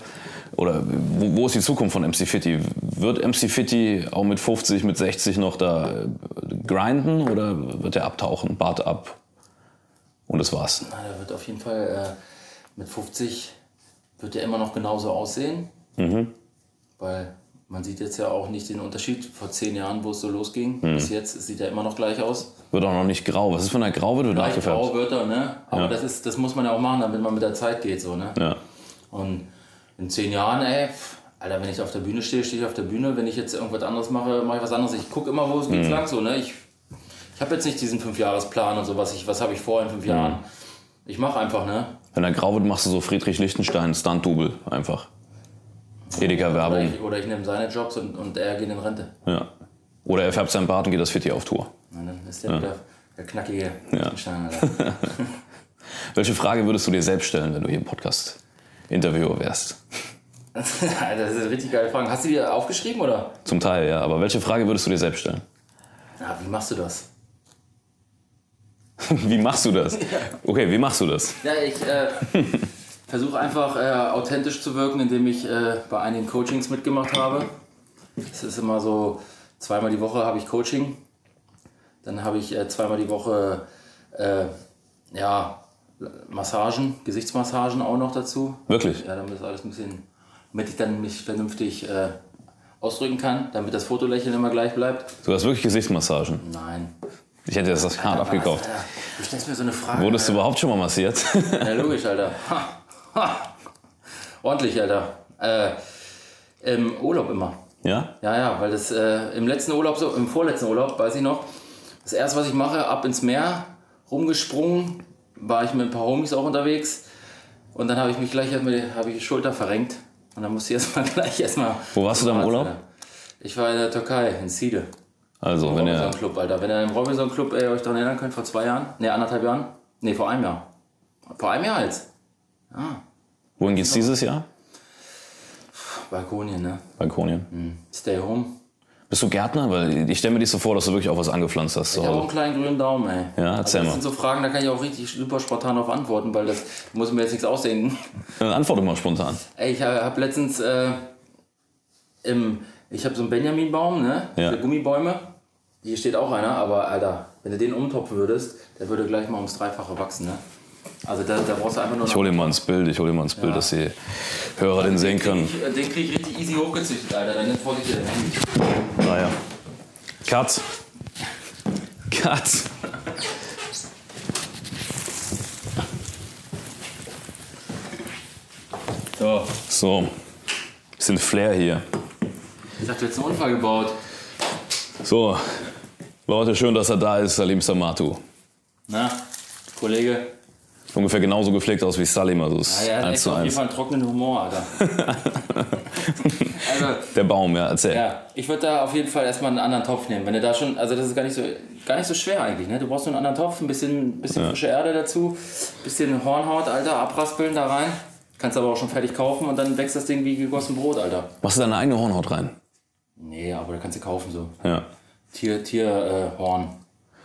S2: oder wo, wo ist die Zukunft von MC Fitti? Wird MC Fitti auch mit 50, mit 60 noch da äh, grinden oder wird er abtauchen? Bart ab. Und das war's.
S1: Na, der wird auf jeden Fall äh, mit 50 wird er immer noch genauso aussehen. Weil man sieht jetzt ja auch nicht den Unterschied vor zehn Jahren, wo es so losging. Bis jetzt sieht er immer noch gleich aus.
S2: Wird auch noch nicht grau. Was ist, wenn er grau wird
S1: Leicht grau
S2: nachgefärbt?
S1: wird er, ne? Aber
S2: Ja.
S1: das, ist, das muss man ja auch machen, damit man mit der Zeit geht, so, ne?
S2: Ja.
S1: Und in zehn Jahren, ey, Alter, wenn ich auf der Bühne stehe, stehe ich auf der Bühne. Wenn ich jetzt irgendwas anderes mache, mache ich was anderes. Ich gucke immer, wo es
S2: Mhm.
S1: geht's lang, so, ne? Ich, ich habe jetzt nicht diesen Fünfjahresplan und so, was, ich, was habe ich vor in fünf
S2: Mhm.
S1: Jahren. Ich mache einfach, ne?
S2: Wenn er grau wird, machst du so Friedrich Lichtenstein, Stunt-Double einfach.
S1: Oder
S2: Edeka-Werbung.
S1: ich, oder ich nehme seine Jobs und, und er geht in Rente.
S2: Ja. Oder er färbt seinen Bart und geht das Fitti auf Tour.
S1: Und dann ist der wieder der knackige Alter. *laughs*
S2: Welche Frage würdest du dir selbst stellen, wenn du hier im Podcast Interviewer wärst? *laughs*
S1: Das ist eine richtig geile Frage. Hast du die aufgeschrieben oder?
S2: Zum Teil, ja. Aber welche Frage würdest du dir selbst stellen?
S1: Ja, wie machst du das? *laughs*
S2: Wie machst du das? Okay, wie machst du das?
S1: Ja, ich äh, versuche einfach äh, authentisch zu wirken, indem ich äh, bei einigen Coachings mitgemacht habe. Es ist immer so, zweimal die Woche habe ich Coaching. Dann habe ich äh, zweimal die Woche äh, ja, Massagen, Gesichtsmassagen auch noch dazu.
S2: Wirklich?
S1: Ja, damit ist alles ein bisschen, damit ich dann mich vernünftig äh, ausdrücken kann, damit das Fotolächeln immer gleich bleibt.
S2: Du hast wirklich Gesichtsmassagen.
S1: Nein.
S2: Ich hätte das hart abgekauft.
S1: Alter, du stellst mir so eine Frage.
S2: Wurdest du
S1: Alter.
S2: überhaupt schon mal massiert? *laughs*
S1: Ja, logisch, Alter. Ha, ha. Ordentlich, Alter. Äh, Im Urlaub immer.
S2: Ja?
S1: Ja, ja, weil das äh, im letzten Urlaub, so im vorletzten Urlaub, weiß ich noch, das erste, was ich mache, ab ins Meer, rumgesprungen, war ich mit ein paar Homies auch unterwegs und dann habe ich mich gleich hab mir- hab ich die Schulter verrenkt und dann musste ich *laughs* erstmal gleich erstmal.
S2: Wo warst du da im Urlaub?
S1: Ich war in der Türkei, in Side.
S2: Also,
S1: Im
S2: wenn
S1: Robinson
S2: ihr.
S1: Club, Alter. Wenn ihr im Robinson Club ey, euch daran erinnern könnt, vor zwei Jahren, ne, anderthalb Jahren, ne, vor einem Jahr. Vor einem Jahr jetzt.
S2: Wohin geht's dieses Jahr?
S1: Balkonien, ne?
S2: Balkonien.
S1: Stay home.
S2: Bist du Gärtner? Weil ich stelle mir dich so vor, dass du wirklich auch was angepflanzt hast.
S1: Ich habe auch einen kleinen grünen Daumen, ey.
S2: Ja, erzähl
S1: also das
S2: mal.
S1: sind so Fragen, da kann ich auch richtig super spontan darauf antworten, weil das muss ich mir jetzt nichts ausdenken.
S2: Dann *laughs* antworte mal spontan.
S1: Ey, ich habe letztens äh, im, ich habe so einen Benjaminbaum, ne?
S2: Ja.
S1: Diese Gummibäume. Hier steht auch einer, aber Alter, wenn du den umtopfen würdest, der würde gleich mal ums Dreifache wachsen, ne? Also da, da brauchst du einfach nur
S2: Ich hole dir mal ins Bild, ich hole dir mal ins Bild, dass die Hörer den sehen können.
S1: Ich, äh, den krieg ich richtig easy hochgezüchtet, Alter. Dann ist vorsichtig.
S2: Naja. Cut. Cut.
S1: So.
S2: So. Bisschen Flair hier.
S1: Ich dachte, du hättest einen Unfall gebaut.
S2: So. Leute, schön, dass er da ist, Salim Samatu.
S1: Na, Kollege?
S2: Ungefähr genauso gepflegt aus wie Salim, also ist
S1: Ja, hat
S2: 1
S1: echt
S2: zu
S1: auf jeden
S2: 1.
S1: Fall einen trockenen Humor, Alter. *laughs* also,
S2: Der Baum, ja, erzähl.
S1: ja, ich würde da auf jeden Fall erstmal einen anderen Topf nehmen. Wenn du da schon, also das ist gar nicht so, gar nicht so schwer eigentlich, ne? Du brauchst nur einen anderen Topf, ein bisschen, bisschen frische Erde dazu, bisschen Hornhaut, Alter, abraspeln da rein. Kannst aber auch schon fertig kaufen und dann wächst das Ding wie gegossen Brot, Alter.
S2: Machst du deine eigene Hornhaut rein?
S1: Nee, aber da kannst du kaufen so.
S2: Ja.
S1: Tier, Tier, äh, Horn.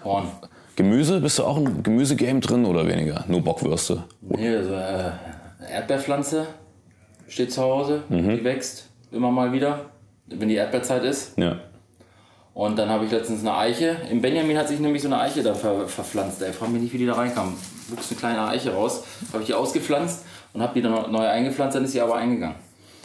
S1: Horn.
S2: Gemüse, bist du auch im Gemüsegame drin oder weniger? Nur Bockwürste.
S1: Nee, also, äh, Erdbeerpflanze steht zu Hause,
S2: Mhm.
S1: die wächst immer mal wieder, wenn die Erdbeerzeit ist.
S2: Ja.
S1: Und dann habe ich letztens eine Eiche. Im Benjamin hat sich nämlich so eine Eiche da ver verpflanzt. Ey, frag mich nicht, wie die da reinkam. Wuchs eine kleine Eiche raus. Habe ich die ausgepflanzt und habe die dann neu eingepflanzt, dann ist sie aber eingegangen.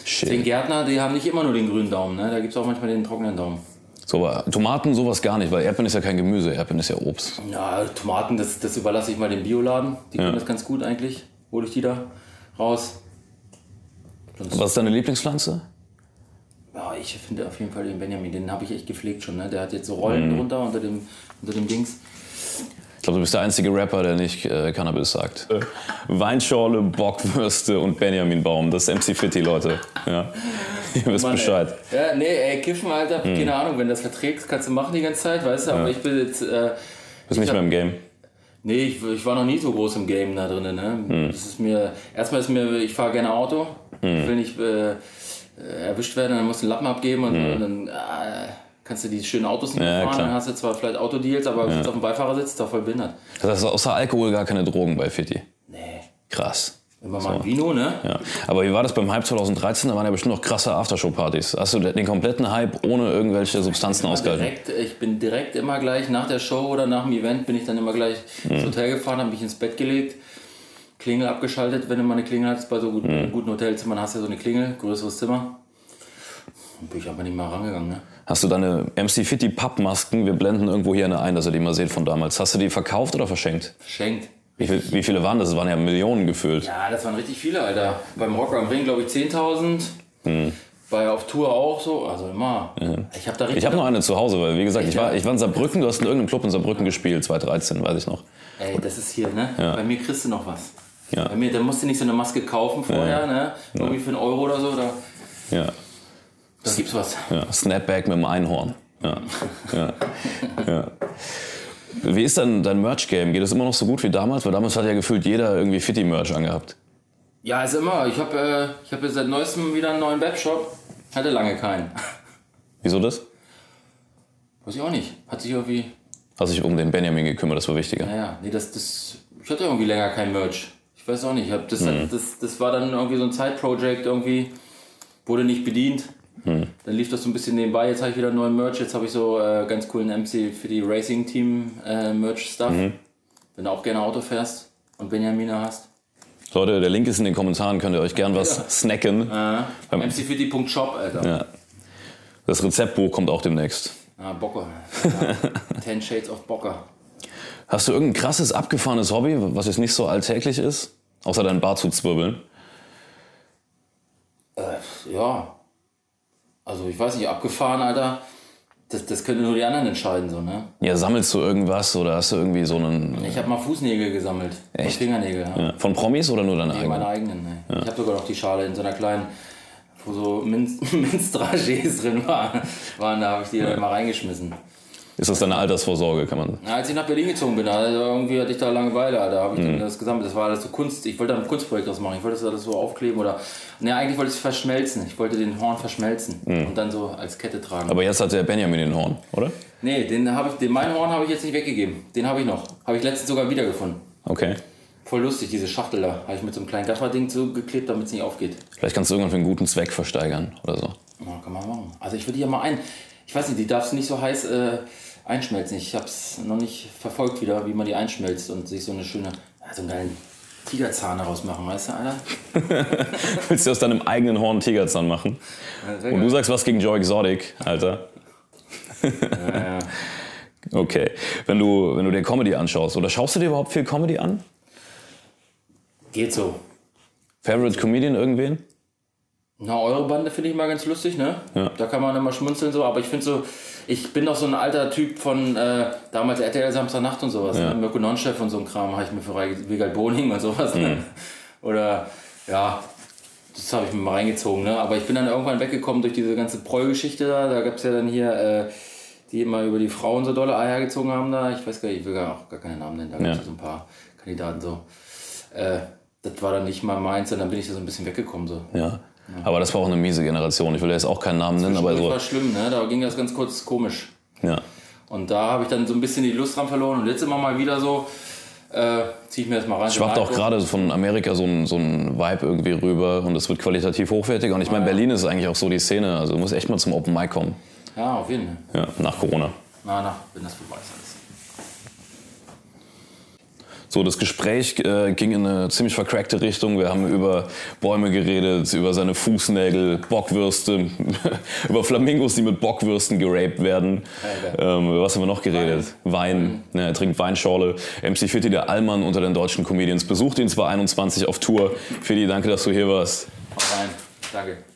S1: Den
S2: Shit.
S1: Gärtner, die haben nicht immer nur den grünen Daumen, ne? da gibt es auch manchmal den trockenen Daumen.
S2: So, aber Tomaten, sowas gar nicht, weil Erdbeeren ist ja kein Gemüse, Erdbeeren ist ja Obst.
S1: Ja, Tomaten, das, das überlasse ich mal dem Bioladen. Die können das ganz gut eigentlich. Hole ich die da raus.
S2: Was ist deine Lieblingspflanze?
S1: Ja, ich finde auf jeden Fall den Benjamin, den habe ich echt gepflegt schon. Ne? Der hat jetzt so Rollen drunter unter dem, unter dem Dings.
S2: Ich glaube, du bist der einzige Rapper, der nicht äh, Cannabis sagt. Weinschorle, Bockwürste und Benjaminbaum. Das ist MC Fitty, Leute. Ja. *laughs* Ihr wisst
S1: Mann, ey.
S2: Bescheid.
S1: Ja, nee, ey, Kiffen, Alter, keine Ahnung, wenn du das verträgst, kannst du machen die ganze Zeit, weißt du, aber ich bin jetzt. Äh,
S2: Bist nicht mehr im Game.
S1: nee, ich, ich war noch nie so groß im Game da drin, ne? Das ist mir. Erstmal ist mir, ich fahre gerne Auto, ich will nicht äh, äh, erwischt werden, dann musst du einen Lappen abgeben und, und dann. Äh, Kannst du die schönen Autos nicht
S2: Ja,
S1: fahren,
S2: klar.
S1: dann hast du zwar vielleicht Autodeals, aber sitzt auf dem Beifahrersitz, doch voll behindert.
S2: Das heißt, außer Alkohol gar keine Drogen bei Fitty.
S1: Nee.
S2: Krass.
S1: Immer mal ein Vino, ne?
S2: Ja. Aber wie war das beim Hype 2013? Da waren ja bestimmt noch krasse Aftershow-Partys. Hast du den kompletten Hype ohne irgendwelche Substanzen ausgehalten?
S1: Direkt, ich bin direkt immer gleich nach der Show oder nach dem Event bin ich dann immer gleich ins Hotel gefahren, habe mich ins Bett gelegt, Klingel abgeschaltet, wenn du mal eine Klingel hattest. Bei so guten, guten Hotelzimmern hast du ja so eine Klingel, größeres Zimmer. Dann bin ich einfach nicht mal rangegangen. Ne?
S2: Hast du deine MC Fitty Pappmasken? Wir blenden irgendwo hier eine ein, dass ihr die mal seht von damals. Hast du die verkauft oder verschenkt?
S1: Verschenkt.
S2: Wie, viel, wie viele waren das? Es waren ja Millionen gefüllt.
S1: Ja, das waren richtig viele, Alter. Beim Rock am Ring, glaube ich, 10.000. Bei auf Tour auch so, also immer. Ich habe da richtig.
S2: Ich habe noch eine zu Hause, weil wie gesagt, ich war, ich war in Saarbrücken, du hast in irgendeinem Club in Saarbrücken gespielt, 2013, weiß ich noch.
S1: Ey, das ist hier, ne? Bei mir kriegst du noch was.
S2: Ja.
S1: Bei mir, da musst du nicht so eine Maske kaufen vorher, ne? Irgendwie für einen Euro oder so, da,
S2: Ja,
S1: da gibt's was.
S2: ja. Snapback mit dem Einhorn. Ja. Ja. Ja. Wie ist dann dein Merch-Game? Geht es immer noch so gut wie damals? Weil damals hat ja gefühlt jeder irgendwie Fitty-Merch angehabt.
S1: Ja, ist immer. Ich habe äh, ich hab jetzt seit neuestem wieder einen neuen Webshop. Hatte lange keinen.
S2: Wieso das?
S1: Weiß ich auch nicht. Hat sich irgendwie.
S2: Hast dich um den Benjamin gekümmert, das war wichtiger.
S1: Naja, nee, das, das. Ich hatte irgendwie länger kein Merch. Ich weiß auch nicht. Ich hab das, das, das war dann irgendwie so ein Side-Project irgendwie. Wurde nicht bedient. Dann lief das so ein bisschen nebenbei. Jetzt habe ich wieder neuen Merch. Jetzt habe ich so äh, ganz coolen MC für die Racing-Team äh, Merch-Stuff. Wenn du auch gerne Auto fährst und Benjamina hast.
S2: Leute, der Link ist in den Kommentaren, könnt ihr euch gern was snacken.
S1: Äh, mcfitty.shop, Alter.
S2: Ja. Das Rezeptbuch kommt auch demnächst.
S1: Ah, Bocker. *laughs* Ja. Ten Shades of Bocker.
S2: Hast du irgendein krasses, abgefahrenes Hobby, was jetzt nicht so alltäglich ist? Außer deinen Bart zu zwirbeln.
S1: Ja. Also ich weiß nicht, abgefahren, Alter. Das, das können nur die anderen entscheiden, so, ne?
S2: Ja, sammelst du irgendwas oder hast du irgendwie so einen.
S1: Ich habe mal Fußnägel gesammelt.
S2: Echt?
S1: Fingernägel, ja.
S2: Ja, von Promis oder nur deine
S1: Nee,
S2: eigenen?
S1: meine eigenen, ne. Ich habe sogar noch die Schale in so einer kleinen, wo so Minz *laughs* Minzdragés drin waren. waren da habe ich die dann mal reingeschmissen.
S2: Ist das deine Altersvorsorge, kann man.
S1: Als ich nach Berlin gezogen bin, also irgendwie hatte ich da Langeweile, da habe ich
S2: Mhm.
S1: das gesammelt. Das war alles so Kunst. Ich wollte da ein Kunstprojekt draus machen. Ich wollte das alles so aufkleben oder. Ne, eigentlich wollte ich es verschmelzen. Ich wollte den Horn verschmelzen und dann so als Kette tragen.
S2: Mhm. Aber jetzt hat der Benjamin den Horn, oder?
S1: nee, den habe ich, den meinen Horn habe ich jetzt nicht weggegeben. Den habe ich noch. Habe ich letztens sogar wiedergefunden.
S2: Okay.
S1: Voll lustig, diese Schachtel da. Habe ich mit so einem kleinen Gafferding zugeklebt, damit es nicht aufgeht.
S2: Vielleicht kannst du irgendwann für einen guten Zweck versteigern oder so.
S1: Ja, kann man machen. Also ich würde ja mal ein. Ich weiß nicht, die darfst du nicht so heiß äh, einschmelzen. Ich habe es noch nicht verfolgt wieder, wie man die einschmelzt und sich so eine schöne, so einen geilen Tigerzahn daraus machen, weißt du, Alter? *laughs*
S2: Willst du aus deinem eigenen Horn einen Tigerzahn machen?
S1: Ja,
S2: Und du sagst was gegen Joe Exotic, Alter.
S1: Ja, ja. *laughs*
S2: Okay. Wenn du, wenn du dir Comedy anschaust, oder schaust du dir überhaupt viel Comedy an?
S1: Geht so.
S2: Favorite Comedian irgendwen?
S1: Na, eure Bande finde ich mal ganz lustig, ne?
S2: Ja.
S1: Da kann man immer schmunzeln so, aber ich finde so, ich bin doch so ein alter Typ von äh, damals RTL Samstagnacht und sowas,
S2: Ja.
S1: ne? Mirko Nonchef und so ein Kram habe ich mir für Wiegald Boning und sowas,
S2: Mhm.
S1: ne? Oder, ja, das habe ich mir mal reingezogen, ne? Aber ich bin dann irgendwann weggekommen durch diese ganze Proll-Geschichte da, da gab es ja dann hier, äh, die immer über die Frauen so dolle Eier gezogen haben da, ich weiß gar nicht, ich will gar, auch gar keine Namen nennen, da gab es
S2: Ja.
S1: so ein paar Kandidaten so. Äh, das war dann nicht mal meins und dann bin ich da so ein bisschen weggekommen so.
S2: Ja. Aber das war auch eine miese Generation. Ich will jetzt auch keinen Namen nennen, aber
S1: Das
S2: so.
S1: war schlimm, ne? Da ging das ganz kurz komisch.
S2: Ja.
S1: Und da habe ich dann so ein bisschen die Lust dran verloren. Und jetzt immer mal wieder so, äh, zieh ich mir das mal rein.
S2: Schwappt auch gerade von Amerika so ein, so ein Vibe irgendwie rüber und es wird qualitativ hochwertiger. Und ich meine, Berlin ist eigentlich auch so die Szene. Also du musst echt mal zum Open Mic kommen.
S1: Ja, auf jeden Fall.
S2: Ja, nach Corona.
S1: Na, na, wenn das vorbei ist alles.
S2: So, das Gespräch äh, ging in eine ziemlich vercrackte Richtung. Wir haben über Bäume geredet, über seine Fußnägel, Bockwürste, *laughs* über Flamingos, die mit Bockwürsten geraped werden. Ähm, über was haben wir noch geredet? Wein. Ja, er trinkt Weinschorle. MC Fitti, der Allmann unter den deutschen Comedians, besucht ihn 2021 auf Tour. Fitti, danke, dass du hier warst.
S1: Hau rein. Danke.